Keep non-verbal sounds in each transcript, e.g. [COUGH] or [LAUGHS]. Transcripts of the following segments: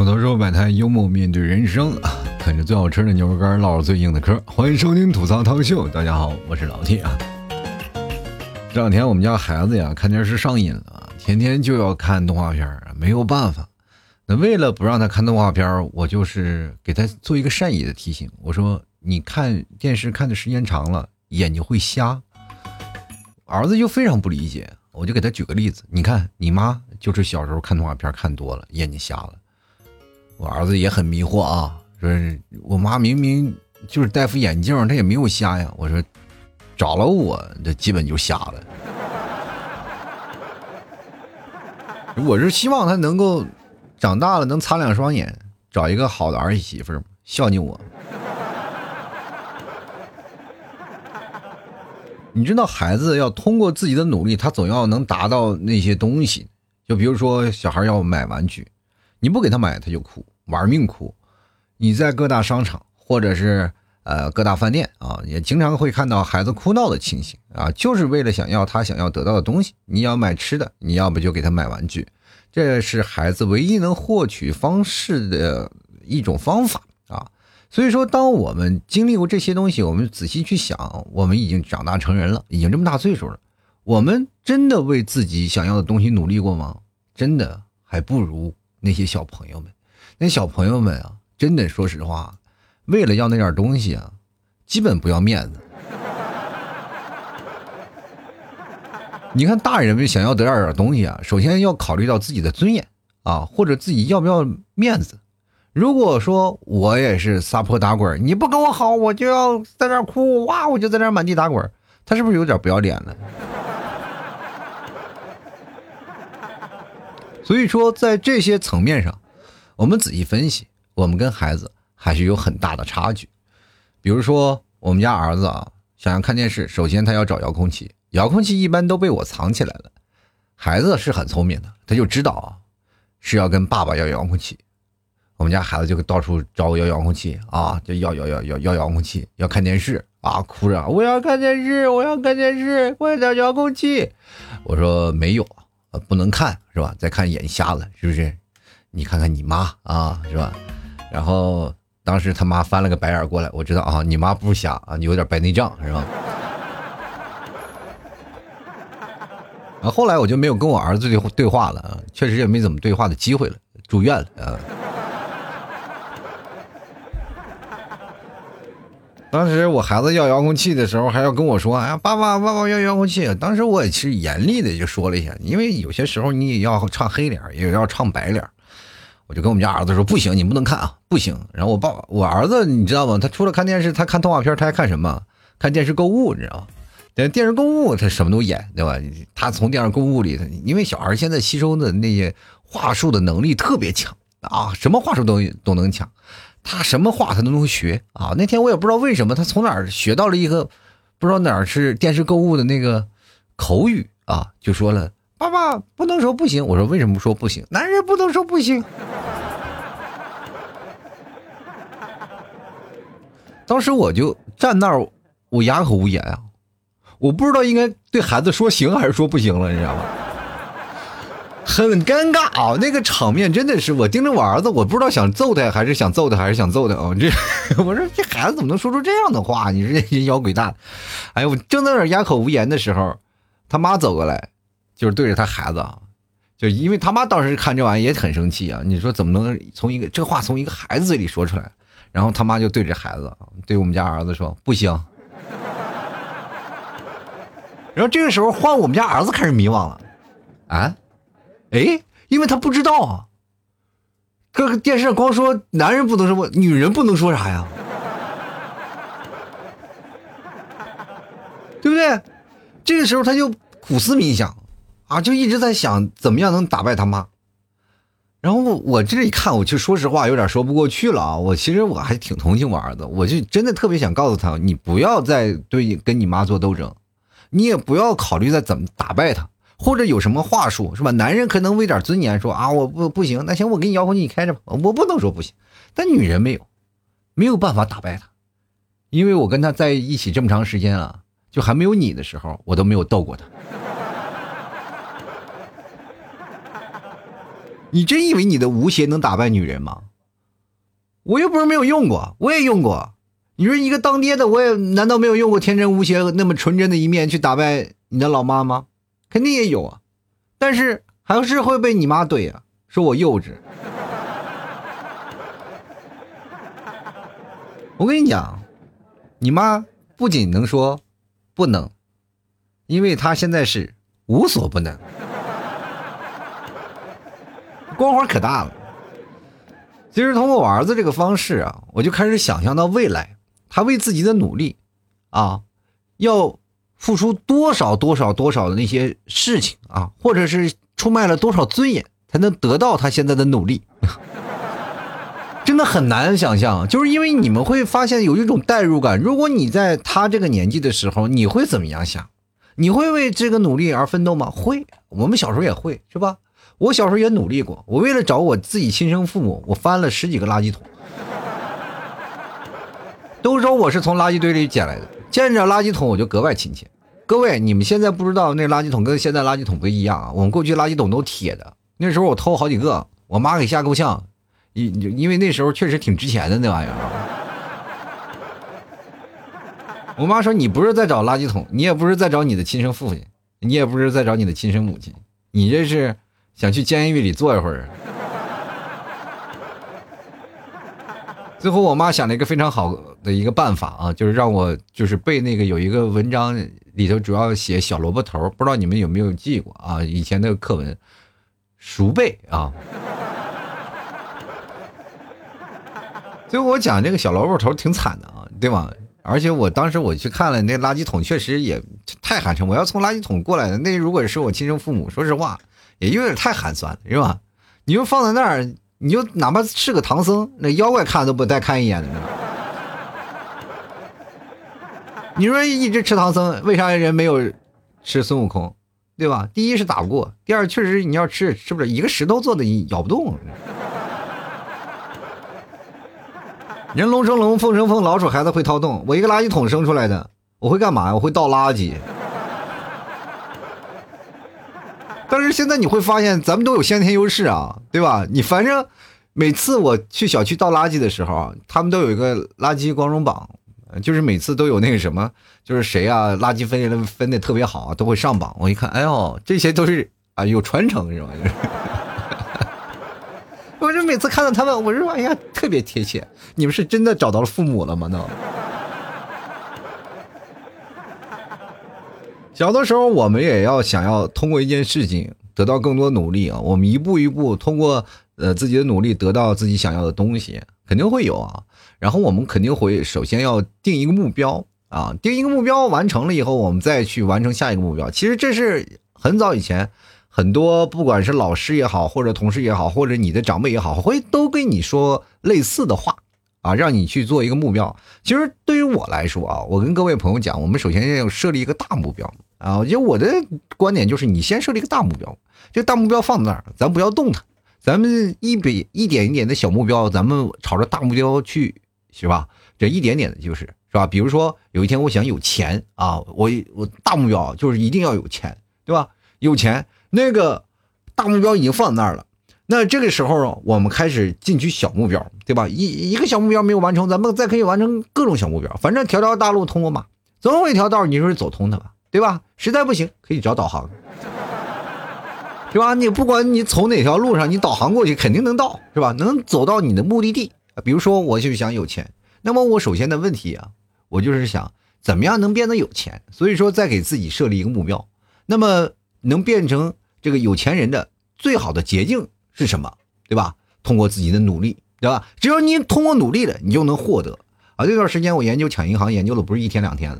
吐槽说摆摊，幽默面对人生啊！啃着最好吃的牛肉干，唠着最硬的嗑。欢迎收听吐槽涛秀，大家好，我是老 T 啊。这两天我们家孩子呀，看电视上瘾了，天天就要看动画片没有办法。那为了不让他看动画片我就是给他做一个善意的提醒，我说你看电视看的时间长了，眼睛会瞎。儿子就非常不理解，我就给他举个例子，你看你妈就是小时候看动画片看多了，眼睛瞎了。我儿子也很迷惑啊，说我妈明明就是戴副眼镜，她也没有瞎呀。我说，找了我，这基本就瞎了。我是希望他能够长大了能擦亮双眼，找一个好的儿媳妇孝敬我。你知道，孩子要通过自己的努力，他总要能达到那些东西。就比如说，小孩要买玩具，你不给他买，他就哭。玩命哭，你在各大商场或者是呃各大饭店啊，也经常会看到孩子哭闹的情形啊，就是为了想要他想要得到的东西。你要买吃的，你要不就给他买玩具，这是孩子唯一能获取方式的一种方法啊。所以说，当我们经历过这些东西，我们仔细去想，我们已经长大成人了，已经这么大岁数了，我们真的为自己想要的东西努力过吗？真的还不如那些小朋友们。那小朋友们啊，真的说实话，为了要那点东西啊，基本不要面子。你看大人们想要得点点东西啊，首先要考虑到自己的尊严啊，或者自己要不要面子。如果说我也是撒泼打滚，你不跟我好，我就要在那哭，哇，我就在那满地打滚，他是不是有点不要脸了？所以说，在这些层面上。我们仔细分析，我们跟孩子还是有很大的差距。比如说，我们家儿子啊，想要看电视，首先他要找遥控器，遥控器一般都被我藏起来了。孩子是很聪明的，他就知道啊，是要跟爸爸要遥控器。我们家孩子就到处找我要遥控器啊，就要要要要要遥控器，要看电视啊，哭着我要看电视，我要看电视，快找遥控器。我说没有，不能看是吧？再看眼瞎了，是不是？你看看你妈啊，是吧？然后当时他妈翻了个白眼过来，我知道啊，你妈不瞎啊，你有点白内障是吧？[LAUGHS] 然后后来我就没有跟我儿子对对话了啊，确实也没怎么对话的机会了，住院了啊。当时我孩子要遥控器的时候，还要跟我说：“哎呀，爸爸，爸爸要遥控器。”当时我也是严厉的就说了一下，因为有些时候你也要唱黑脸，也要唱白脸。我就跟我们家儿子说：“不行，你不能看啊，不行。”然后我爸，我儿子，你知道吗？他除了看电视，他看动画片，他还看什么？看电视购物，你知道吗？电电视购物他什么都演，对吧？他从电视购物里，因为小孩现在吸收的那些话术的能力特别强啊，什么话术都都能抢，他什么话他都能学啊。那天我也不知道为什么，他从哪儿学到了一个不知道哪儿是电视购物的那个口语啊，就说了。爸爸不能说不行，我说为什么说不行？男人不能说不行。当时我就站那儿，我哑口无言啊，我不知道应该对孩子说行还是说不行了，你知道吗？很尴尬啊，那个场面真的是，我盯着我儿子，我不知道想揍他还是想揍他还是想揍他啊！这 [LAUGHS] 我说这孩子怎么能说出这样的话？你说这人妖鬼蛋！哎呦，我正在那哑口无言的时候，他妈走过来。就是对着他孩子啊，就因为他妈当时看这玩意也很生气啊。你说怎么能从一个这话从一个孩子嘴里说出来？然后他妈就对着孩子，对我们家儿子说：“不行。[LAUGHS] ”然后这个时候换我们家儿子开始迷惘了，啊，哎，因为他不知道啊，这个电视上光说男人不能说，女人不能说啥呀？[LAUGHS] 对不对？这个时候他就苦思冥想。啊，就一直在想怎么样能打败他妈，然后我我这一看，我就说实话有点说不过去了啊。我其实我还挺同情我儿子，我就真的特别想告诉他，你不要再对跟你妈做斗争，你也不要考虑再怎么打败他，或者有什么话术是吧？男人可能为点尊严说啊，我不不行，那行我给你遥控器你开着吧，我不能说不行。但女人没有，没有办法打败他，因为我跟他在一起这么长时间啊，就还没有你的时候，我都没有斗过他。[LAUGHS] 你真以为你的无邪能打败女人吗？我又不是没有用过，我也用过。你说一个当爹的，我也难道没有用过天真无邪那么纯真的一面去打败你的老妈吗？肯定也有啊，但是还是会被你妈怼啊，说我幼稚。我跟你讲，你妈不仅能说不能，因为她现在是无所不能，光环可大了。其实通过我儿子这个方式啊，我就开始想象到未来，他为自己的努力，啊，要付出多少多少多少的那些事情啊，或者是出卖了多少尊严，才能得到他现在的努力。[LAUGHS] 真的很难想象，就是因为你们会发现有一种代入感。如果你在他这个年纪的时候，你会怎么样想？你会为这个努力而奋斗吗？会，我们小时候也会，是吧？我小时候也努力过，我为了找我自己亲生父母，我翻了十几个垃圾桶。[LAUGHS] 都说我是从垃圾堆里捡来的，见着垃圾桶我就格外亲切。各位，你们现在不知道那垃圾桶跟现在垃圾桶不一样啊！我们过去垃圾桶都铁的，那时候我偷好几个，我妈给吓够呛。因因为那时候确实挺值钱的那玩意儿，我妈说你不是在找垃圾桶，你也不是在找你的亲生父亲，你也不是在找你的亲生母亲，你这是想去监狱里坐一会儿。[LAUGHS] 最后我妈想了一个非常好的一个办法啊，就是让我就是背那个有一个文章里头主要写小萝卜头，不知道你们有没有记过啊？以前的课文熟背啊。所以我讲这个小萝卜头挺惨的啊，对吧？而且我当时我去看了那垃圾桶，确实也太寒碜。我要从垃圾桶过来的，那如果是我亲生父母，说实话也有点太寒酸了，是吧？你就放在那儿，你就哪怕是个唐僧，那妖怪看都不带看一眼的。你说一直吃唐僧，为啥人没有吃孙悟空？对吧？第一是打不过，第二确实你要吃吃不了，一个石头做的咬不动。人龙生龙，凤生凤，老鼠孩子会掏洞。我一个垃圾桶生出来的，我会干嘛呀？我会倒垃圾。但是现在你会发现，咱们都有先天优势啊，对吧？你反正每次我去小区倒垃圾的时候，他们都有一个垃圾光荣榜，就是每次都有那个什么，就是谁啊，垃圾分类分的特别好，都会上榜。我一看，哎呦，这些都是啊，有传承是吧？[LAUGHS] 我就每次看到他们，我说哎呀，特别贴切。你们是真的找到了父母了吗？那 [LAUGHS] 小的时候，我们也要想要通过一件事情得到更多努力啊。我们一步一步通过呃自己的努力得到自己想要的东西，肯定会有啊。然后我们肯定会首先要定一个目标啊，定一个目标完成了以后，我们再去完成下一个目标。其实这是很早以前。很多不管是老师也好，或者同事也好，或者你的长辈也好，会都跟你说类似的话啊，让你去做一个目标。其实对于我来说啊，我跟各位朋友讲，我们首先要设立一个大目标啊。我觉得我的观点就是，你先设立一个大目标，这大目标放在那儿，咱不要动它，咱们一笔一点一点的小目标，咱们朝着大目标去，是吧？这一点点的就是，是吧？比如说有一天我想有钱啊，我我大目标就是一定要有钱，对吧？有钱。那个大目标已经放在那儿了，那这个时候我们开始进取小目标，对吧？一一个小目标没有完成，咱们再可以完成各种小目标，反正条条大路通罗马，总有一条道你说是走通的吧，对吧？实在不行可以找导航，是吧？你不管你从哪条路上，你导航过去肯定能到，是吧？能走到你的目的地。比如说我就想有钱，那么我首先的问题啊，我就是想怎么样能变得有钱，所以说再给自己设立一个目标，那么能变成。这个有钱人的最好的捷径是什么？对吧？通过自己的努力，对吧？只要你通过努力了，你就能获得。啊，这段时间我研究抢银行，研究的不是一天两天了。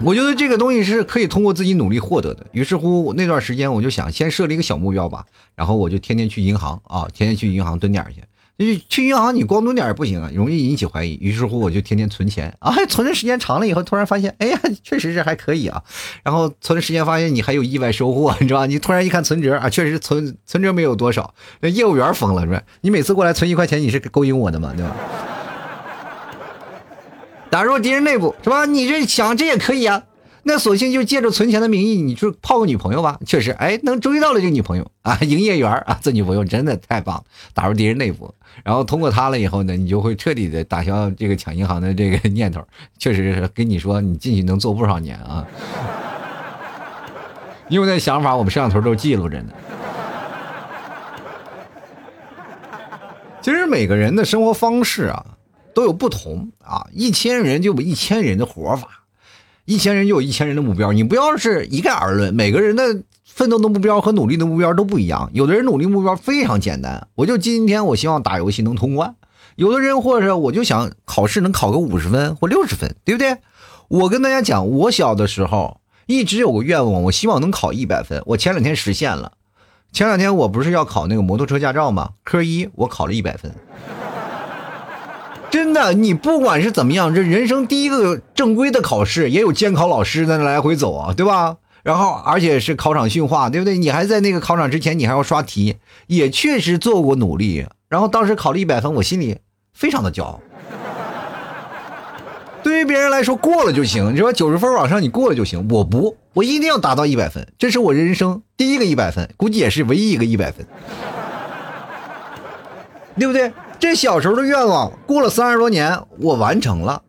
我觉得这个东西是可以通过自己努力获得的。于是乎，那段时间我就想先设立一个小目标吧，然后我就天天去银行啊，天天去银行蹲点去。你去银行，你光蹲点也不行啊，容易引起怀疑。于是乎，我就天天存钱啊，存的时间长了以后，突然发现，哎呀，确实是还可以啊。然后存的时间发现你还有意外收获，你知道吧？你突然一看存折啊，确实存存折没有多少，那业务员疯了是吧？你每次过来存一块钱，你是勾引我的嘛，对吧？打入敌人内部是吧？你这想这也可以啊。那索性就借着存钱的名义，你去泡个女朋友吧。确实，哎，能追到了这个女朋友啊，营业员啊，这女朋友真的太棒了，打入敌人内部。然后通过她了以后呢，你就会彻底的打消这个抢银行的这个念头。确实是跟你说，你进去能做不少年啊。因为那想法，我们摄像头都记录着呢。其实每个人的生活方式啊，都有不同啊。一千人就有一千人的活法。一千人就有一千人的目标，你不要是一概而论，每个人的奋斗的目标和努力的目标都不一样。有的人努力目标非常简单，我就今天我希望打游戏能通关；有的人或者我就想考试能考个五十分或六十分，对不对？我跟大家讲，我小的时候一直有个愿望，我希望能考一百分。我前两天实现了，前两天我不是要考那个摩托车驾照吗？科一我考了一百分。真的，你不管是怎么样，这人生第一个正规的考试，也有监考老师在那来回走啊，对吧？然后而且是考场训话，对不对？你还在那个考场之前，你还要刷题，也确实做过努力。然后当时考了一百分，我心里非常的骄傲。[LAUGHS] 对于别人来说，过了就行，你说九十分往上你过了就行，我不，我一定要达到一百分，这是我人生第一个一百分，估计也是唯一一个一百分，[LAUGHS] 对不对？这小时候的愿望，过了三十多年，我完成了，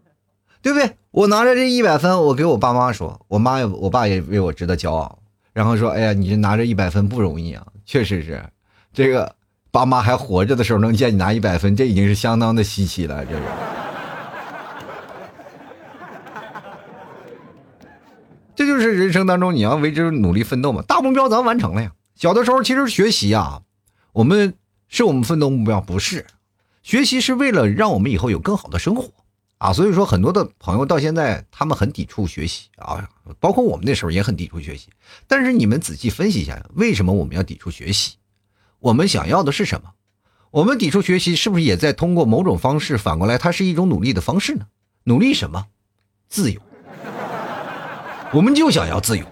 对不对？我拿着这一百分，我给我爸妈说，我妈也，我爸也为我值得骄傲。然后说，哎呀，你这拿着一百分不容易啊，确实是。这个爸妈还活着的时候能见你拿一百分，这已经是相当的稀奇了。这是，这就是人生当中你要为之努力奋斗嘛。大目标咱完成了呀。小的时候其实学习啊，我们是我们奋斗目标，不是。学习是为了让我们以后有更好的生活，啊，所以说很多的朋友到现在他们很抵触学习啊，包括我们那时候也很抵触学习。但是你们仔细分析一下，为什么我们要抵触学习？我们想要的是什么？我们抵触学习是不是也在通过某种方式反过来，它是一种努力的方式呢？努力什么？自由。我们就想要自由。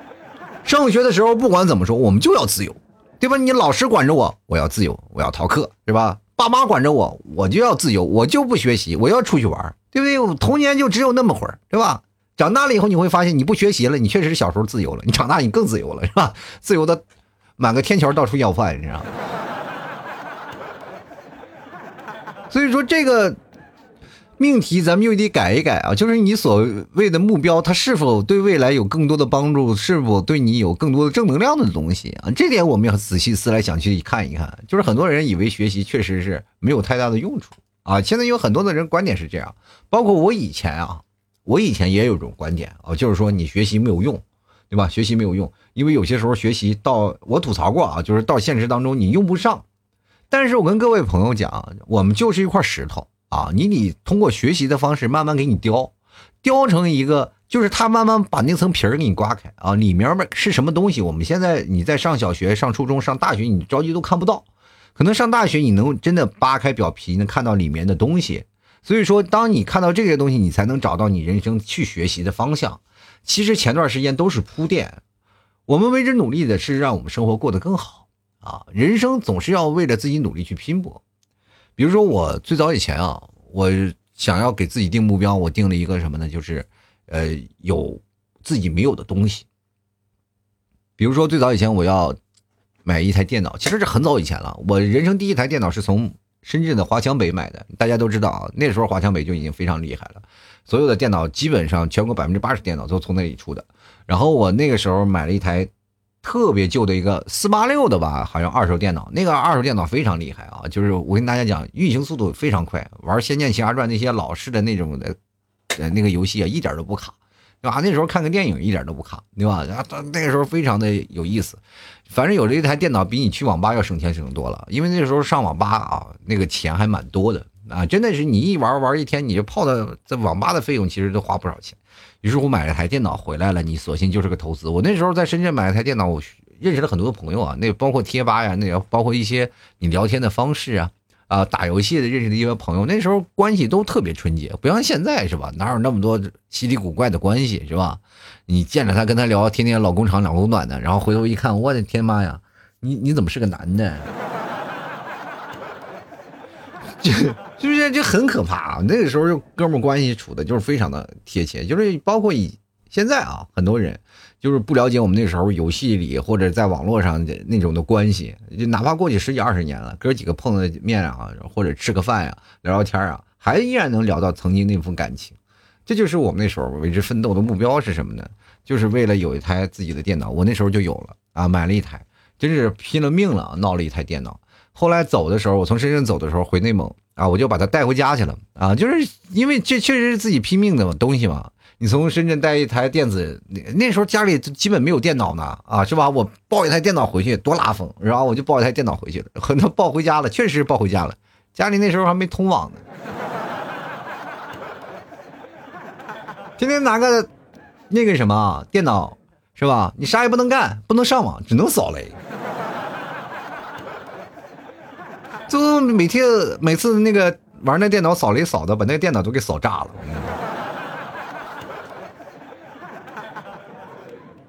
上学的时候不管怎么说，我们就要自由，对吧？你老师管着我，我要自由，我要逃课，是吧？爸妈管着我，我就要自由，我就不学习，我要出去玩，对不对？童年就只有那么会儿，对吧？长大了以后你会发现，你不学习了，你确实是小时候自由了，你长大你更自由了，是吧？自由的满个天桥到处要饭，你知道吗？所以说这个。命题咱们又得改一改啊，就是你所谓的目标，它是否对未来有更多的帮助，是否对你有更多的正能量的东西啊？这点我们要仔细思来想去看一看。就是很多人以为学习确实是没有太大的用处啊，现在有很多的人观点是这样，包括我以前啊，我以前也有种观点啊，就是说你学习没有用，对吧？学习没有用，因为有些时候学习到我吐槽过啊，就是到现实当中你用不上。但是我跟各位朋友讲，我们就是一块石头。啊，你得通过学习的方式慢慢给你雕，雕成一个，就是他慢慢把那层皮儿给你刮开啊，里面是什么东西？我们现在你在上小学、上初中、上大学，你着急都看不到，可能上大学你能真的扒开表皮，能看到里面的东西。所以说，当你看到这些东西，你才能找到你人生去学习的方向。其实前段时间都是铺垫，我们为之努力的是让我们生活过得更好啊，人生总是要为了自己努力去拼搏。比如说，我最早以前啊，我想要给自己定目标，我定了一个什么呢？就是，呃，有自己没有的东西。比如说，最早以前我要买一台电脑，其实这很早以前了。我人生第一台电脑是从深圳的华强北买的，大家都知道啊，那时候华强北就已经非常厉害了，所有的电脑基本上全国百分之八十电脑都从那里出的。然后我那个时候买了一台。特别旧的一个四八六的吧，好像二手电脑，那个二手电脑非常厉害啊！就是我跟大家讲，运行速度非常快，玩《仙剑奇侠传》那些老式的那种的，呃，那个游戏啊，一点都不卡，对吧？那时候看个电影一点都不卡，对吧？然后那个时候非常的有意思，反正有这一台电脑比你去网吧要省钱省多了，因为那时候上网吧啊，那个钱还蛮多的啊，真的是你一玩玩一天，你就泡的在网吧的费用其实都花不少钱。于是我买了台电脑回来了，你索性就是个投资。我那时候在深圳买了台电脑，我认识了很多的朋友啊，那包括贴吧呀，那包括一些你聊天的方式啊，啊，打游戏的认识的一些朋友，那时候关系都特别纯洁，不像现在是吧？哪有那么多稀里古怪的关系是吧？你见着他跟他聊，天天老公长老公短的，然后回头一看，我的天妈呀，你你怎么是个男的？这。[LAUGHS] 是不是就很可怕啊？那个时候就哥们关系处的就是非常的贴切，就是包括以现在啊，很多人就是不了解我们那时候游戏里或者在网络上的那种的关系，就哪怕过去十几二十年了，哥几个碰了面啊，或者吃个饭呀，聊聊天啊，还依然能聊到曾经那份感情。这就是我们那时候为之奋斗的目标是什么呢？就是为了有一台自己的电脑。我那时候就有了啊，买了一台，真是拼了命了，闹了一台电脑。后来走的时候，我从深圳走的时候回内蒙啊，我就把它带回家去了啊，就是因为这确实是自己拼命的东西嘛。你从深圳带一台电子，那那时候家里基本没有电脑呢啊，是吧？我抱一台电脑回去多拉风，然后我就抱一台电脑回去了，很多抱回家了，确实抱回家了。家里那时候还没通网呢。天天拿个那个什么电脑是吧？你啥也不能干，不能上网，只能扫雷。就每天每次那个玩那电脑扫雷扫的，把那个电脑都给扫炸了。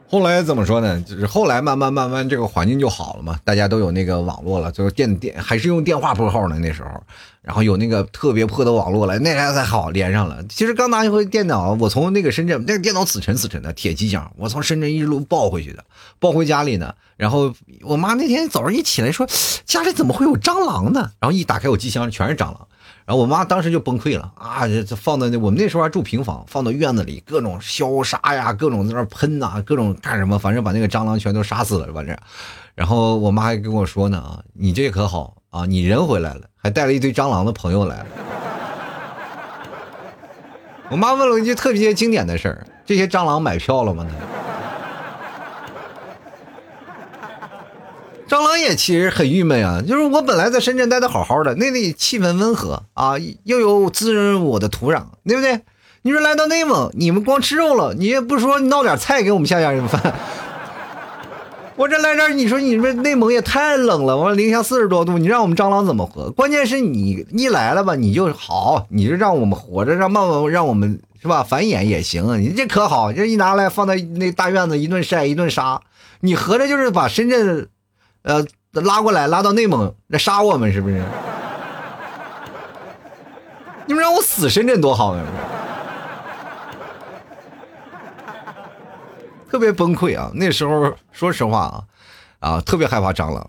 后来怎么说呢？就是后来慢慢慢慢这个环境就好了嘛，大家都有那个网络了，就是电电还是用电话拨号呢那时候，然后有那个特别破的网络了，那才好连上了。其实刚拿一回电脑，我从那个深圳那个电脑死沉死沉的铁机箱，我从深圳一路抱回去的，抱回家里呢。然后我妈那天早上一起来说，家里怎么会有蟑螂呢？然后一打开我机箱全是蟑螂。然后我妈当时就崩溃了啊！这这放到那我们那时候还住平房，放到院子里，各种消杀呀，各种在那喷呐，各种干什么，反正把那个蟑螂全都杀死了，反正。然后我妈还跟我说呢啊，你这可好啊，你人回来了，还带了一堆蟑螂的朋友来了。[LAUGHS] 我妈问了一句特别经典的事儿：这些蟑螂买票了吗螂也其实很郁闷啊，就是我本来在深圳待的好好的，那里气氛温和啊，又有滋润我的土壤，对不对？你说来到内蒙，你们光吃肉了，你也不说闹点菜给我们下下人饭。[LAUGHS] 我这来这儿，你说你们内蒙也太冷了，我说零下四十多度，你让我们蟑螂怎么活？关键是你一来了吧，你就好，你就让我们活着，让慢慢让我们是吧繁衍也行，你这可好，这一拿来放在那大院子，一顿晒一顿杀，你合着就是把深圳。呃，拉过来，拉到内蒙来杀我们，是不是？[LAUGHS] 你们让我死深圳多好啊！[LAUGHS] 特别崩溃啊！那时候说实话啊，啊，特别害怕蟑螂，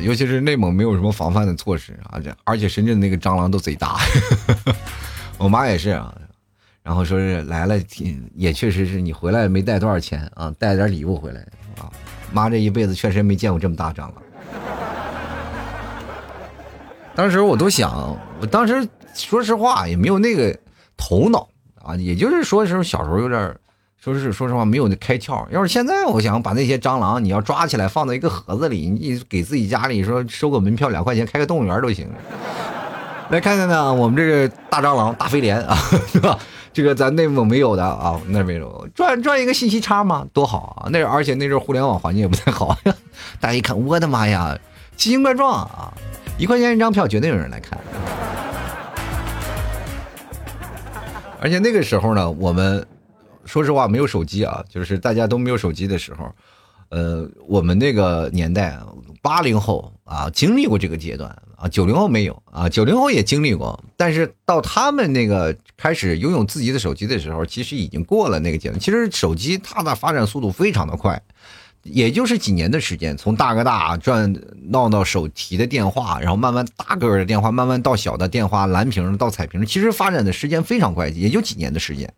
尤其是内蒙没有什么防范的措施啊，这而且深圳那个蟑螂都贼大。[LAUGHS] 我妈也是啊，然后说是来了，也确实是你回来没带多少钱啊，带点礼物回来啊。妈这一辈子确实没见过这么大蟑螂。当时我都想，我当时说实话也没有那个头脑啊，也就是说是小时候有点，说是说实话没有那开窍。要是现在，我想把那些蟑螂你要抓起来放在一个盒子里，你给自己家里说收个门票两块钱开个动物园都行。来看看呢，我们这个大蟑螂大飞廉啊，是吧？这个咱内蒙没有的啊，那没有赚赚一个信息差嘛，多好啊！那而且那时候互联网环境也不太好，大家一看，我的妈呀，奇形怪状啊！一块钱一张票，绝对有人来看。而且那个时候呢，我们说实话没有手机啊，就是大家都没有手机的时候，呃，我们那个年代，八零后啊，经历过这个阶段。啊，九零后没有啊，九零后也经历过，但是到他们那个开始拥有自己的手机的时候，其实已经过了那个阶段。其实手机它的发展速度非常的快，也就是几年的时间，从大哥大转闹到手提的电话，然后慢慢大个的电话，慢慢到小的电话，蓝屏到彩屏，其实发展的时间非常快，也就几年的时间。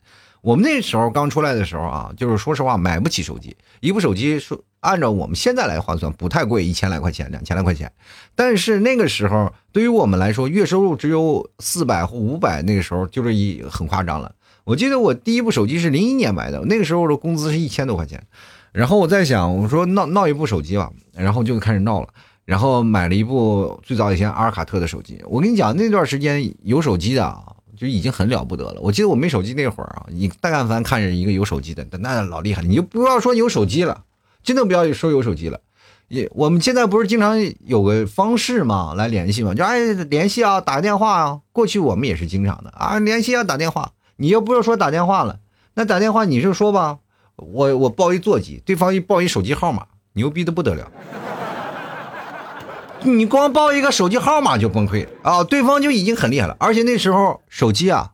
我们那时候刚出来的时候啊，就是说实话买不起手机，一部手机说按照我们现在来换算不太贵，一千来块钱，两千来块钱。但是那个时候对于我们来说，月收入只有四百或五百，那个时候就是一很夸张了。我记得我第一部手机是零一年买的，那个时候的工资是一千多块钱。然后我在想，我说闹闹一部手机吧，然后就开始闹了，然后买了一部最早以前阿尔卡特的手机。我跟你讲，那段时间有手机的啊。就已经很了不得了。我记得我没手机那会儿啊，你但凡看着一个有手机的，那老厉害了。你就不要说有手机了，真的不要说有手机了。也我们现在不是经常有个方式嘛，来联系嘛，就哎联系啊，打个电话啊。过去我们也是经常的啊，联系啊，打电话。你又不要说打电话了，那打电话你就说吧，我我报一座机，对方一报一手机号码，牛逼的不得了。你光报一个手机号码就崩溃啊！对方就已经很厉害了，而且那时候手机啊，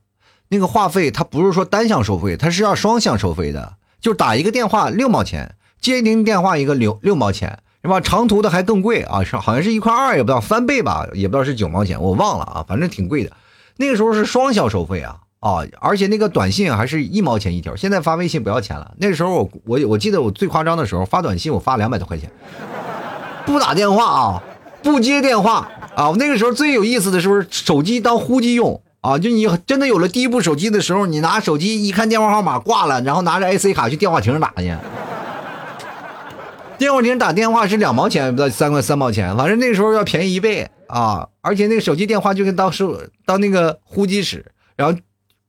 那个话费它不是说单向收费，它是要双向收费的。就打一个电话六毛钱，接一听电话一个六六毛钱，是吧？长途的还更贵啊，是好像是一块二，也不知道翻倍吧，也不知道是九毛钱，我忘了啊，反正挺贵的。那个时候是双向收费啊啊，而且那个短信还是一毛钱一条，现在发微信不要钱了。那时候我我我记得我最夸张的时候发短信我发两百多块钱，不打电话啊，不接电话啊。那个时候最有意思的是不是手机当呼机用？啊，就你真的有了第一部手机的时候，你拿手机一看电话号码挂了，然后拿着 IC 卡去电话亭打去。电话亭打电话是两毛钱，不到三块三毛钱，反正那个时候要便宜一倍啊！而且那个手机电话就跟当时当那个呼机使，然后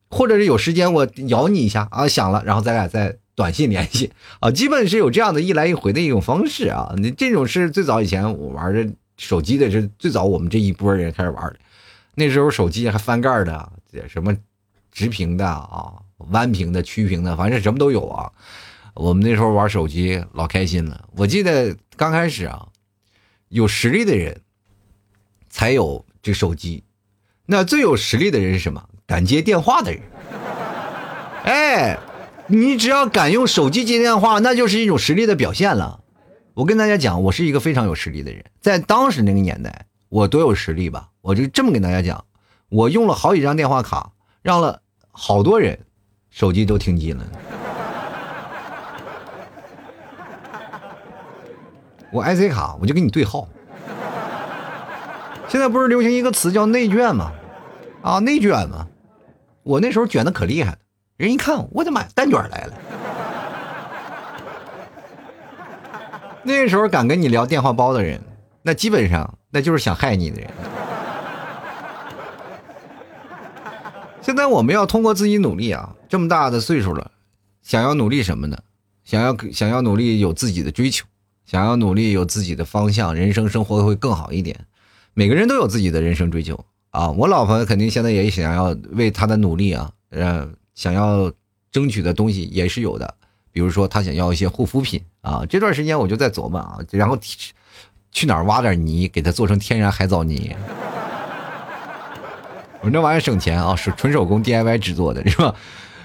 或者是有时间我咬你一下啊，响了，然后咱俩再短信联系啊，基本是有这样的一来一回的一种方式啊。你这种是最早以前我玩的手机的是最早我们这一波人开始玩的。那时候手机还翻盖的，什么直屏的啊、弯屏的、曲屏的，反正什么都有啊。我们那时候玩手机老开心了。我记得刚开始啊，有实力的人才有这手机，那最有实力的人是什么？敢接电话的人。哎，你只要敢用手机接电话，那就是一种实力的表现了。我跟大家讲，我是一个非常有实力的人，在当时那个年代。我多有实力吧？我就这么跟大家讲，我用了好几张电话卡，让了好多人手机都停机了。[LAUGHS] 我 IC 卡我就给你对号。现在不是流行一个词叫内卷吗？啊，内卷吗？我那时候卷的可厉害了，人一看，我的妈，单卷来了。那时候敢跟你聊电话包的人，那基本上。那就是想害你的人。现在我们要通过自己努力啊，这么大的岁数了，想要努力什么呢？想要想要努力有自己的追求，想要努力有自己的方向，人生生活会更好一点。每个人都有自己的人生追求啊！我老婆肯定现在也想要为她的努力啊，呃，想要争取的东西也是有的。比如说，她想要一些护肤品啊。这段时间我就在琢磨啊，然后。去哪儿挖点泥，给它做成天然海藻泥。我那玩意儿省钱啊，是纯手工 DIY 制作的，是吧？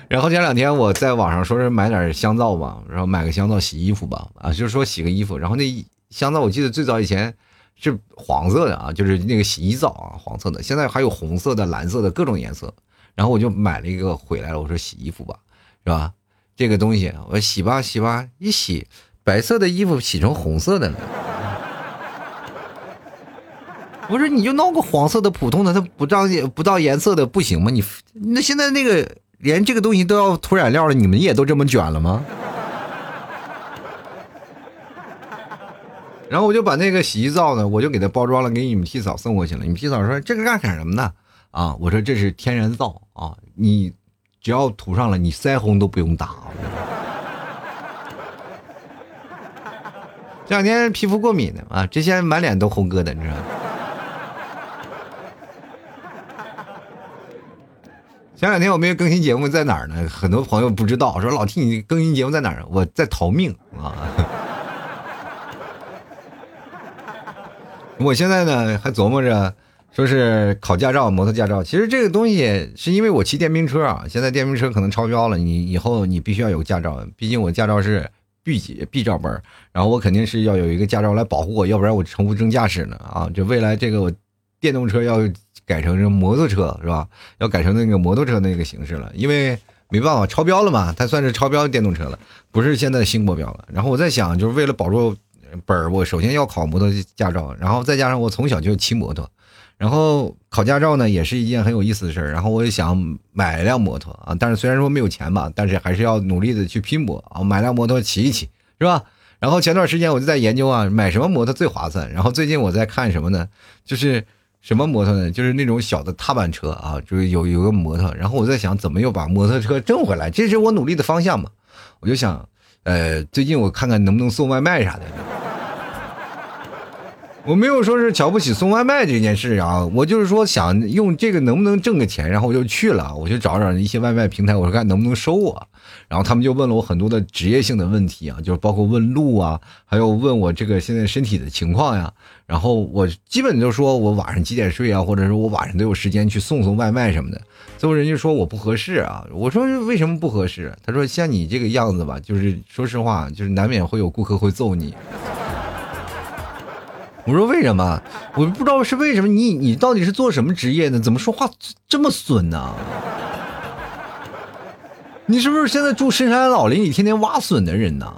然后前两天我在网上说是买点香皂吧，然后买个香皂洗衣服吧，啊，就是说洗个衣服。然后那香皂我记得最早以前是黄色的啊，就是那个洗衣皂啊，黄色的。现在还有红色的、蓝色的各种颜色。然后我就买了一个回来了，我说洗衣服吧，是吧？这个东西我洗吧洗吧，一洗白色的衣服洗成红色的了。不是，你就弄个黄色的普通的，它不照不照颜色的不行吗？你那现在那个连这个东西都要涂染料了，你们也都这么卷了吗？然后我就把那个洗衣皂呢，我就给它包装了，给你们替嫂送过去了。你们替嫂说这个干干什么呢？啊，我说这是天然皂啊，你只要涂上了，你腮红都不用打。这两天皮肤过敏的啊，这些满脸都红疙瘩，你知道吗？前两天我没有更新节目，在哪儿呢？很多朋友不知道，说老 T 你更新节目在哪儿？我在逃命啊！[LAUGHS] 我现在呢还琢磨着，说是考驾照，摩托驾照。其实这个东西是因为我骑电瓶车啊，现在电瓶车可能超标了，你以后你必须要有驾照。毕竟我驾照是 B 级 B 照本，然后我肯定是要有一个驾照来保护我，要不然我重复证驾驶呢啊！就未来这个我电动车要。改成这摩托车是吧？要改成那个摩托车那个形式了，因为没办法超标了嘛，它算是超标电动车了，不是现在的新国标了。然后我在想，就是为了保住本儿，我首先要考摩托驾照，然后再加上我从小就骑摩托，然后考驾照呢也是一件很有意思的事儿。然后我也想买一辆摩托啊，但是虽然说没有钱吧，但是还是要努力的去拼搏啊，买辆摩托骑一骑是吧？然后前段时间我就在研究啊，买什么摩托最划算。然后最近我在看什么呢？就是。什么摩托呢？就是那种小的踏板车啊，就是有有个摩托，然后我在想怎么又把摩托车挣回来，这是我努力的方向嘛。我就想，呃，最近我看看能不能送外卖啥的。我没有说是瞧不起送外卖这件事啊，我就是说想用这个能不能挣个钱，然后我就去了，我就找找一些外卖平台，我说看能不能收我。然后他们就问了我很多的职业性的问题啊，就是包括问路啊，还有问我这个现在身体的情况呀。然后我基本就说我晚上几点睡啊，或者是我晚上都有时间去送送外卖什么的。最后人家说我不合适啊，我说为什么不合适？他说像你这个样子吧，就是说实话，就是难免会有顾客会揍你。我说为什么？我不知道是为什么。你你到底是做什么职业的？怎么说话这么损呢？你是不是现在住深山老林里天天挖笋的人呢？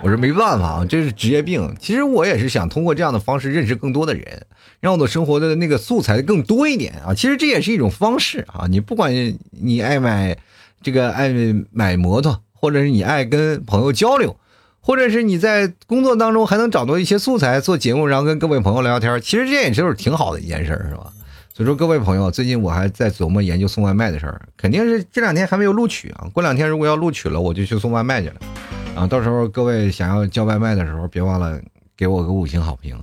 我说没办法啊，这是职业病。其实我也是想通过这样的方式认识更多的人，让我的生活的那个素材更多一点啊。其实这也是一种方式啊。你不管你爱买这个爱买摩托，或者是你爱跟朋友交流。或者是你在工作当中还能找到一些素材做节目，然后跟各位朋友聊聊天，其实这也就是挺好的一件事儿，是吧？所以说各位朋友，最近我还在琢磨研究送外卖的事儿，肯定是这两天还没有录取啊。过两天如果要录取了，我就去送外卖去了。啊，到时候各位想要叫外卖的时候，别忘了给我个五星好评。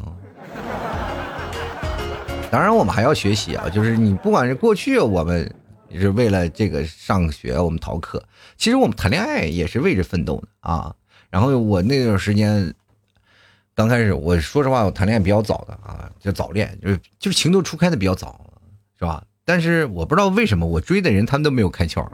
当然，我们还要学习啊，就是你不管是过去我们是为了这个上学，我们逃课，其实我们谈恋爱也是为着奋斗的啊。然后我那段时间，刚开始我说实话，我谈恋爱比较早的啊，就早恋，就是就是情窦初开的比较早，是吧？但是我不知道为什么我追的人他们都没有开窍。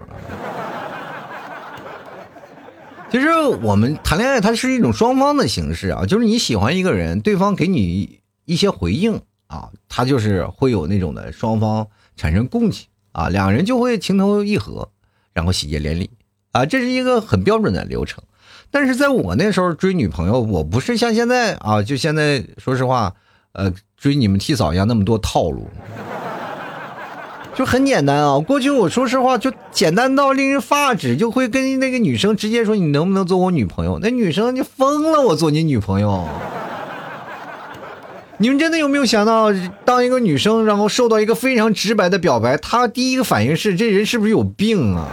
其实我们谈恋爱它是一种双方的形式啊，就是你喜欢一个人，对方给你一些回应啊，他就是会有那种的双方产生共情啊，两人就会情投意合，然后喜结连理啊，这是一个很标准的流程。但是在我那时候追女朋友，我不是像现在啊，就现在说实话，呃，追你们替嫂一样那么多套路，就很简单啊。过去我说实话就简单到令人发指，就会跟那个女生直接说你能不能做我女朋友？那女生就疯了，我做你女朋友。你们真的有没有想到，当一个女生然后受到一个非常直白的表白，她第一个反应是这人是不是有病啊？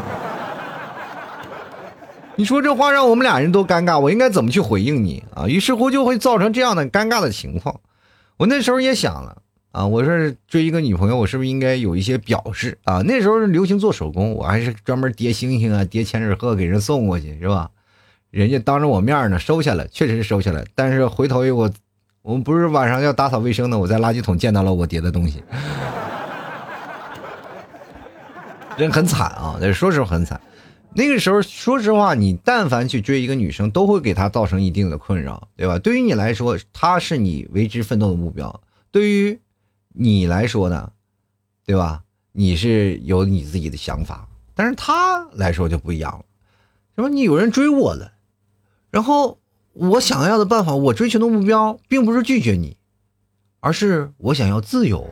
你说这话让我们俩人都尴尬，我应该怎么去回应你啊？于是乎就会造成这样的尴尬的情况。我那时候也想了啊，我说追一个女朋友，我是不是应该有一些表示啊？那时候流行做手工，我还是专门叠星星啊，叠千纸鹤给人送过去，是吧？人家当着我面呢收下了，确实是收下了。但是回头我，我们不是晚上要打扫卫生呢，我在垃圾桶见到了我叠的东西，[LAUGHS] 人很惨啊，说实话很惨。那个时候，说实话，你但凡去追一个女生，都会给她造成一定的困扰，对吧？对于你来说，她是你为之奋斗的目标；对于你来说呢，对吧？你是有你自己的想法，但是她来说就不一样了。什么？你有人追我了，然后我想要的办法，我追求的目标，并不是拒绝你，而是我想要自由。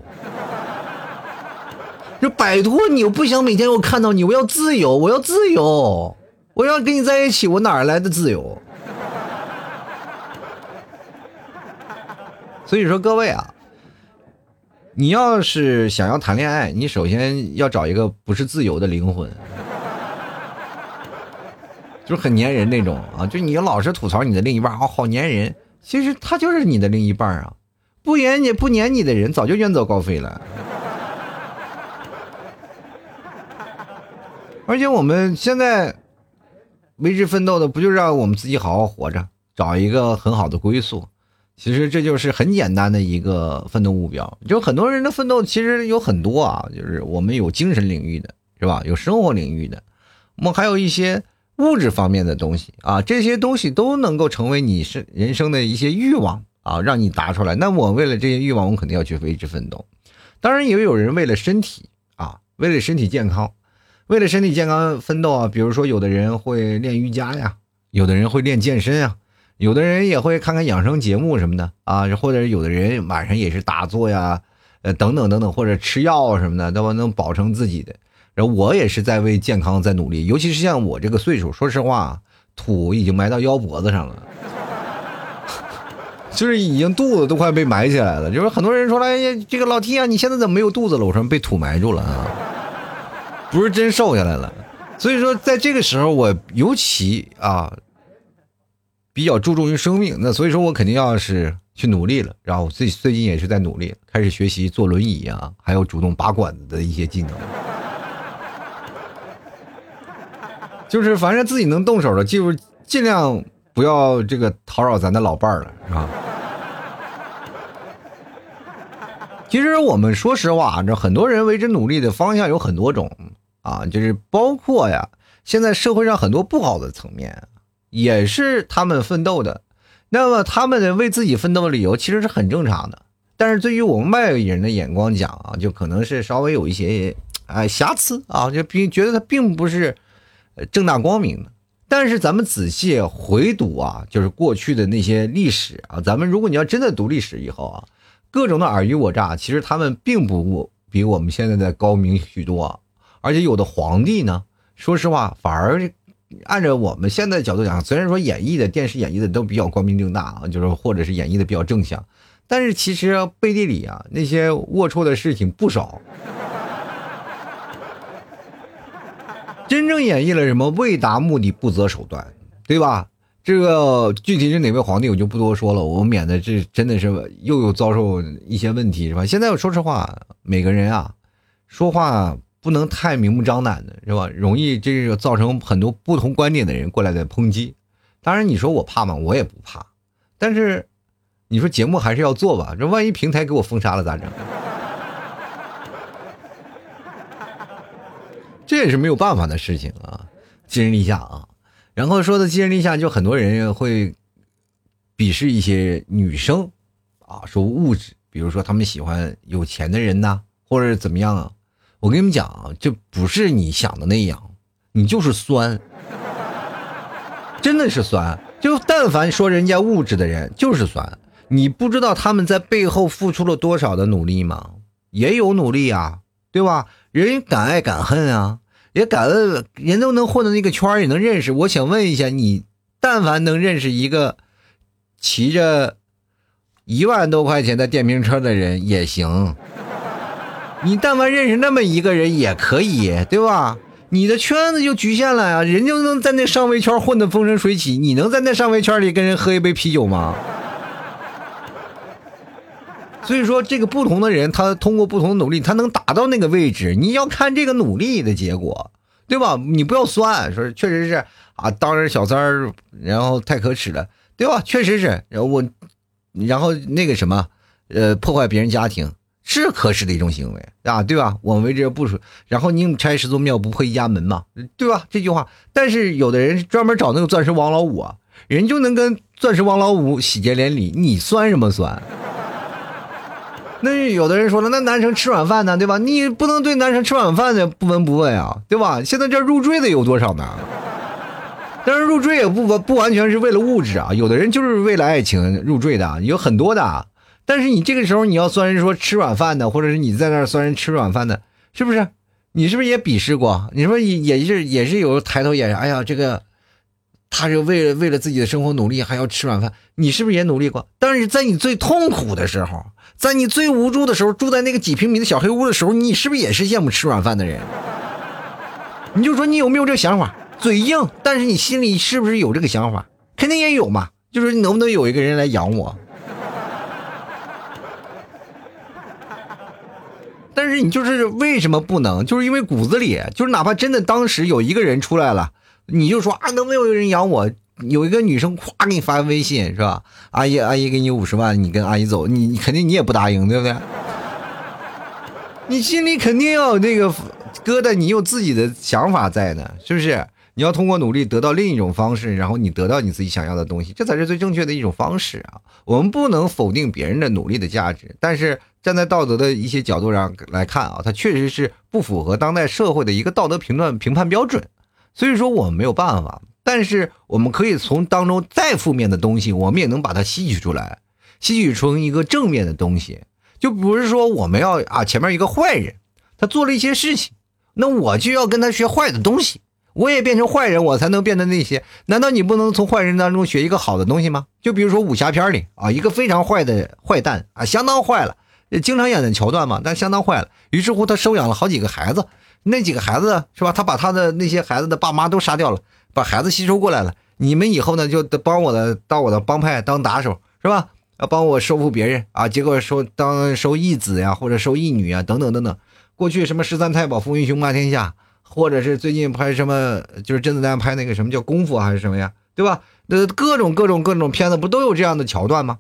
就摆脱你，我不想每天我看到你，我要自由，我要自由，我要跟你在一起，我哪来的自由？[LAUGHS] 所以说，各位啊，你要是想要谈恋爱，你首先要找一个不是自由的灵魂，就是很粘人那种啊，就你老是吐槽你的另一半啊，好粘人，其实他就是你的另一半啊，不粘你不粘你的人早就远走高飞了。而且我们现在为之奋斗的，不就让我们自己好好活着，找一个很好的归宿？其实这就是很简单的一个奋斗目标。就很多人的奋斗其实有很多啊，就是我们有精神领域的，是吧？有生活领域的，我们还有一些物质方面的东西啊，这些东西都能够成为你是人生的一些欲望啊，让你达出来。那我为了这些欲望，我肯定要去为之奋斗。当然，也有人为了身体啊，为了身体健康。为了身体健康奋斗啊，比如说有的人会练瑜伽呀，有的人会练健身啊，有的人也会看看养生节目什么的啊，或者有的人晚上也是打坐呀，呃等等等等，或者吃药什么的，都能保证自己的。然后我也是在为健康在努力，尤其是像我这个岁数，说实话，土已经埋到腰脖子上了，[LAUGHS] 就是已经肚子都快被埋起来了。就是很多人说了，哎呀，这个老 T 啊，你现在怎么没有肚子了？我说被土埋住了啊。不是真瘦下来了，所以说在这个时候，我尤其啊，比较注重于生命，那所以说我肯定要是去努力了。然后最最近也是在努力，开始学习坐轮椅啊，还有主动拔管子的一些技能。就是反正自己能动手的，就尽量不要这个叨扰咱的老伴儿了，是吧？其实我们说实话，这很多人为之努力的方向有很多种啊，就是包括呀，现在社会上很多不好的层面。也是他们奋斗的，那么他们的为自己奋斗的理由其实是很正常的，但是对于我们外人的眼光讲啊，就可能是稍微有一些哎瑕疵啊，就并觉得他并不是正大光明的。但是咱们仔细回读啊，就是过去的那些历史啊，咱们如果你要真的读历史以后啊，各种的尔虞我诈，其实他们并不比我们现在的高明许多，而且有的皇帝呢，说实话反而。按照我们现在角度讲，虽然说演绎的电视演绎的都比较光明正大啊，就是或者是演绎的比较正向，但是其实背地里啊那些龌龊的事情不少。真正演绎了什么为达目的不择手段，对吧？这个具体是哪位皇帝我就不多说了，我免得这真的是又有遭受一些问题，是吧？现在说实话，每个人啊说话。不能太明目张胆的是吧？容易这个造成很多不同观点的人过来的抨击。当然，你说我怕吗？我也不怕。但是，你说节目还是要做吧？这万一平台给我封杀了咋整？[LAUGHS] 这也是没有办法的事情啊！寄人篱下啊！然后说的寄人篱下，就很多人会鄙视一些女生啊，说物质，比如说他们喜欢有钱的人呐，或者怎么样啊。我跟你们讲啊，这不是你想的那样，你就是酸，真的是酸。就但凡说人家物质的人就是酸，你不知道他们在背后付出了多少的努力吗？也有努力啊，对吧？人敢爱敢恨啊，也敢问，人都能混到那个圈也能认识。我想问一下，你但凡能认识一个骑着一万多块钱的电瓶车的人也行。你但凡认识那么一个人也可以，对吧？你的圈子就局限了呀，人就能在那上位圈混得风生水起，你能在那上位圈里跟人喝一杯啤酒吗？[LAUGHS] 所以说，这个不同的人，他通过不同的努力，他能达到那个位置，你要看这个努力的结果，对吧？你不要酸，说确实是啊，当着小三儿，然后太可耻了，对吧？确实是，然后我，然后那个什么，呃，破坏别人家庭。是可耻的一种行为啊，对吧？我们为这不说，然后宁拆十座庙，不破一家门嘛，对吧？这句话，但是有的人专门找那个钻石王老五啊，人就能跟钻石王老五喜结连理，你酸什么酸？那有的人说了，那男生吃软饭呢，对吧？你不能对男生吃软饭的不闻不问啊，对吧？现在这入赘的有多少呢？但是入赘也不不完全是为了物质啊，有的人就是为了爱情入赘的，有很多的。但是你这个时候你要算人说吃软饭的，或者是你在那儿算人吃软饭的，是不是？你是不是也鄙视过？你说也也是也是有抬头眼，哎呀，这个他是为了为了自己的生活努力，还要吃软饭，你是不是也努力过？但是在你最痛苦的时候，在你最无助的时候，住在那个几平米的小黑屋的时候，你是不是也是羡慕吃软饭的人？你就说你有没有这个想法？嘴硬，但是你心里是不是有这个想法？肯定也有嘛。就是能不能有一个人来养我？但是你就是为什么不能？就是因为骨子里，就是哪怕真的当时有一个人出来了，你就说啊，能不能有人养我？有一个女生咵给你发微信是吧？阿姨，阿姨给你五十万，你跟阿姨走，你你肯定你也不答应，对不对？你心里肯定要那个疙瘩，你有自己的想法在呢，是不是？你要通过努力得到另一种方式，然后你得到你自己想要的东西，这才是最正确的一种方式啊！我们不能否定别人的努力的价值，但是站在道德的一些角度上来看啊，它确实是不符合当代社会的一个道德评断评判标准。所以说我们没有办法，但是我们可以从当中再负面的东西，我们也能把它吸取出来，吸取成一个正面的东西。就不是说我们要啊，前面一个坏人，他做了一些事情，那我就要跟他学坏的东西。我也变成坏人，我才能变得那些？难道你不能从坏人当中学一个好的东西吗？就比如说武侠片里啊，一个非常坏的坏蛋啊，相当坏了，经常演的桥段嘛，但相当坏了。于是乎，他收养了好几个孩子，那几个孩子是吧？他把他的那些孩子的爸妈都杀掉了，把孩子吸收过来了。你们以后呢就帮我的到我的帮派当打手，是吧？要帮我收服别人啊，结果收当收义子呀，或者收义女啊，等等等等。过去什么十三太保、风云雄霸天下，或者是最近拍什么，就是甄子丹拍那个什么叫功夫还是什么呀，对吧？那各种各种各种片子不都有这样的桥段吗？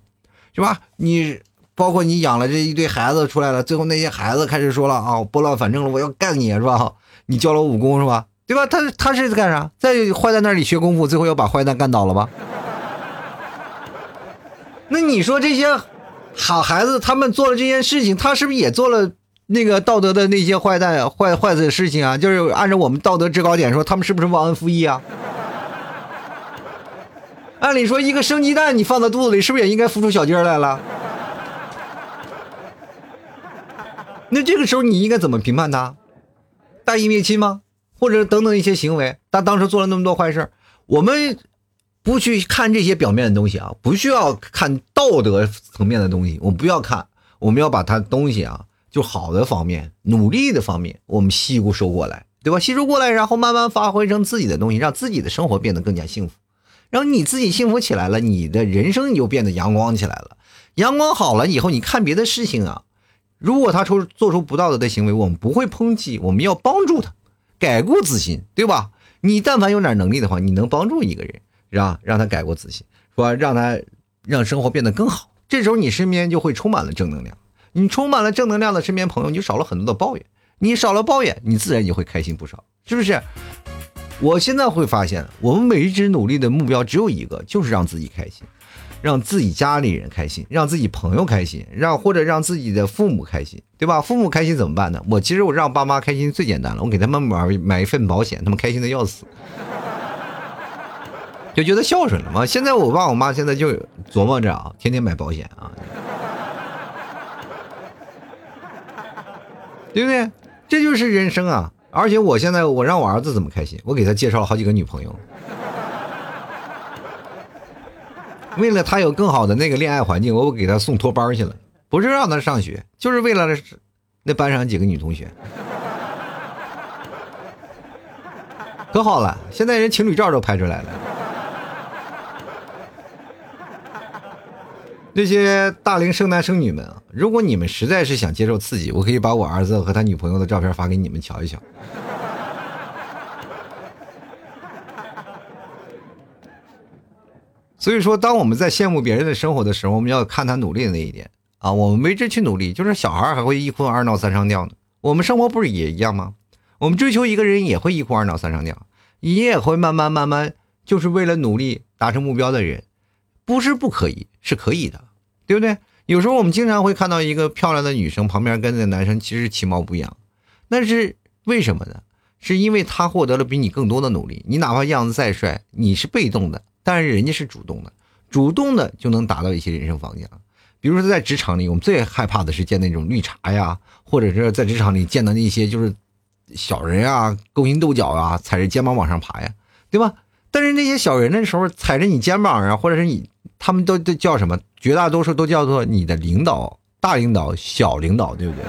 是吧？你包括你养了这一堆孩子出来了，最后那些孩子开始说了啊，拨乱反正了，我要干你是吧？你教了我武功是吧？对吧？他他是干啥？在坏蛋那里学功夫，最后要把坏蛋干倒了吧？那你说这些好孩子，他们做了这件事情，他是不是也做了那个道德的那些坏蛋坏坏的事情啊？就是按照我们道德制高点说，他们是不是忘恩负义啊？按理说，一个生鸡蛋你放在肚子里，是不是也应该孵出小鸡来了？那这个时候你应该怎么评判他？大义灭亲吗？或者等等一些行为？他当时做了那么多坏事，我们不去看这些表面的东西啊，不需要看道德层面的东西，我们不要看，我们要把他东西啊，就好的方面、努力的方面，我们吸收过来，对吧？吸收过来，然后慢慢发挥成自己的东西，让自己的生活变得更加幸福。然后你自己幸福起来了，你的人生就变得阳光起来了。阳光好了以后，你看别的事情啊，如果他出做出不道德的行为，我们不会抨击，我们要帮助他改过自新，对吧？你但凡有点能力的话，你能帮助一个人，是吧？让他改过自新，说让他让生活变得更好。这时候你身边就会充满了正能量，你充满了正能量的身边朋友，你就少了很多的抱怨，你少了抱怨，你自然就会开心不少，是不是？我现在会发现，我们每一只努力的目标只有一个，就是让自己开心，让自己家里人开心，让自己朋友开心，让或者让自己的父母开心，对吧？父母开心怎么办呢？我其实我让爸妈开心最简单了，我给他们买买一份保险，他们开心的要死，[LAUGHS] 就觉得孝顺了嘛。现在我爸我妈现在就琢磨着啊，天天买保险啊，[LAUGHS] 对不对？这就是人生啊。而且我现在我让我儿子怎么开心？我给他介绍了好几个女朋友，为了他有更好的那个恋爱环境，我给他送托班去了，不是让他上学，就是为了那班上几个女同学，可好了，现在人情侣照都拍出来了。那些大龄剩男剩女们啊，如果你们实在是想接受刺激，我可以把我儿子和他女朋友的照片发给你们瞧一瞧。所以说，当我们在羡慕别人的生活的时候，我们要看他努力的那一点啊。我们为之去努力，就是小孩还会一哭二闹三上吊呢。我们生活不是也一样吗？我们追求一个人也会一哭二闹三上吊，你也会慢慢慢慢，就是为了努力达成目标的人。不是不可以，是可以的，对不对？有时候我们经常会看到一个漂亮的女生旁边跟着男生，其实其貌不扬，那是为什么呢？是因为他获得了比你更多的努力。你哪怕样子再帅，你是被动的，但是人家是主动的，主动的就能达到一些人生方向。比如说在职场里，我们最害怕的是见那种绿茶呀，或者是在职场里见到那些就是小人啊，勾心斗角啊，踩着肩膀往上爬呀，对吧？但是那些小人的时候踩着你肩膀啊，或者是你。他们都都叫什么？绝大多数都叫做你的领导、大领导、小领导，对不对？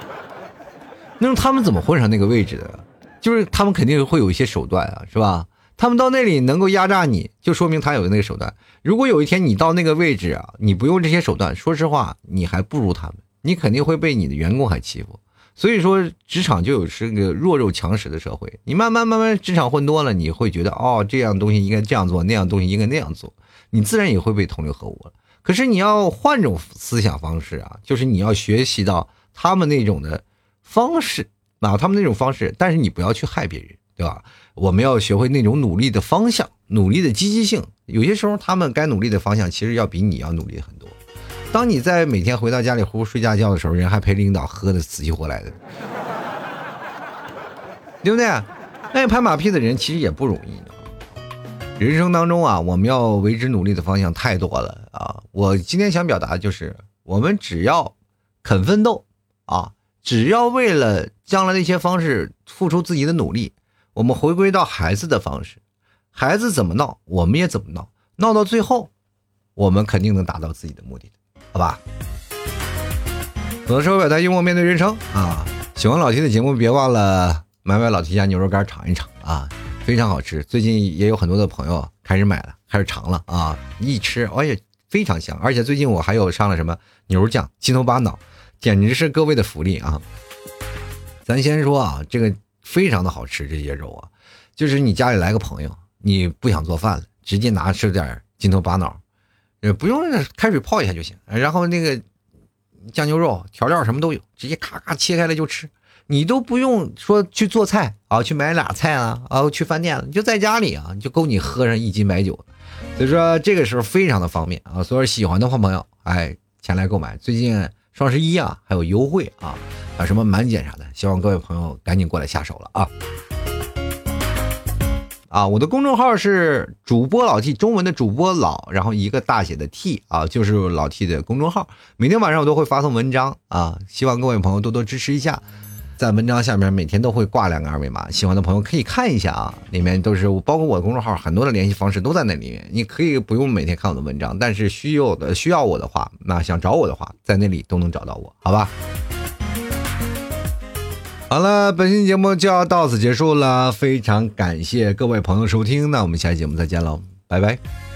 [LAUGHS] 那他们怎么混上那个位置的？就是他们肯定会有一些手段啊，是吧？他们到那里能够压榨你，就说明他有那个手段。如果有一天你到那个位置啊，你不用这些手段，说实话，你还不如他们，你肯定会被你的员工还欺负。所以说，职场就有是个弱肉强食的社会。你慢慢慢慢职场混多了，你会觉得哦，这样东西应该这样做，那样东西应该那样做。你自然也会被同流合污了。可是你要换种思想方式啊，就是你要学习到他们那种的方式啊，他们那种方式，但是你不要去害别人，对吧？我们要学会那种努力的方向，努力的积极性。有些时候他们该努力的方向，其实要比你要努力很多。当你在每天回到家里呼呼睡大觉的时候，人还陪领导喝的死去活来的，[LAUGHS] 对不对？爱拍马屁的人其实也不容易。人生当中啊，我们要为之努力的方向太多了啊！我今天想表达的就是，我们只要肯奋斗啊，只要为了将来的一些方式付出自己的努力，我们回归到孩子的方式，孩子怎么闹，我们也怎么闹，闹到最后，我们肯定能达到自己的目的，好吧？有的时候表达幽默面对人生啊！喜欢老 T 的节目，别忘了买买老 T 家牛肉干尝一尝啊！非常好吃。最近也有很多的朋友开始买了，开始尝了啊！一吃，哎呀，非常香。而且最近我还有上了什么牛肉酱、鸡头巴脑，简直是各位的福利啊！咱先说啊，这个非常的好吃，这些肉啊，就是你家里来个朋友，你不想做饭了，直接拿吃点筋头巴脑，呃，不用开水泡一下就行。然后那个酱牛肉调料什么都有，直接咔咔切开了就吃。你都不用说去做菜啊，去买俩菜啊，啊，去饭店了，你就在家里啊，就够你喝上一斤白酒。所以说这个时候非常的方便啊，所以喜欢的话朋友，哎，前来购买。最近双十一啊，还有优惠啊，啊什么满减啥的，希望各位朋友赶紧过来下手了啊。啊，我的公众号是主播老 T，中文的主播老，然后一个大写的 T 啊，就是老 T 的公众号。每天晚上我都会发送文章啊，希望各位朋友多多支持一下。在文章下面每天都会挂两个二维码，喜欢的朋友可以看一下啊，里面都是包括我的公众号，很多的联系方式都在那里面。你可以不用每天看我的文章，但是需要的需要我的话，那想找我的话，在那里都能找到我，好吧？好了，本期节目就要到此结束了，非常感谢各位朋友收听，那我们下期节目再见喽，拜拜。